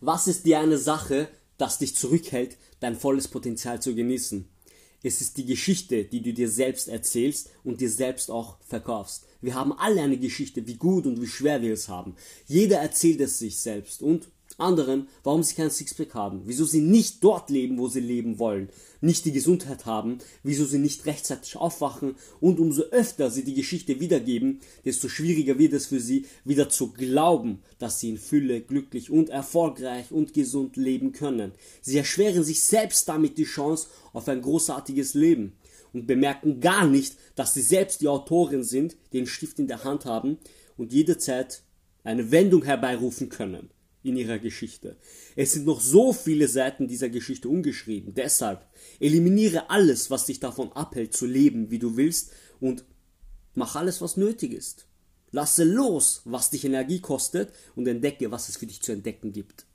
Was ist die eine Sache, das dich zurückhält, dein volles Potenzial zu genießen? Es ist die Geschichte, die du dir selbst erzählst und dir selbst auch verkaufst. Wir haben alle eine Geschichte, wie gut und wie schwer wir es haben. Jeder erzählt es sich selbst und anderen, warum sie kein Sixpack haben, wieso sie nicht dort leben, wo sie leben wollen, nicht die Gesundheit haben, wieso sie nicht rechtzeitig aufwachen und umso öfter sie die Geschichte wiedergeben, desto schwieriger wird es für sie, wieder zu glauben, dass sie in Fülle, glücklich und erfolgreich und gesund leben können. Sie erschweren sich selbst damit die Chance auf ein großartiges Leben und bemerken gar nicht, dass sie selbst die Autorin sind, den Stift in der Hand haben und jederzeit eine Wendung herbeirufen können in ihrer Geschichte. Es sind noch so viele Seiten dieser Geschichte ungeschrieben. Deshalb eliminiere alles, was dich davon abhält, zu leben, wie du willst und mach alles, was nötig ist. Lasse los, was dich Energie kostet und entdecke, was es für dich zu entdecken gibt.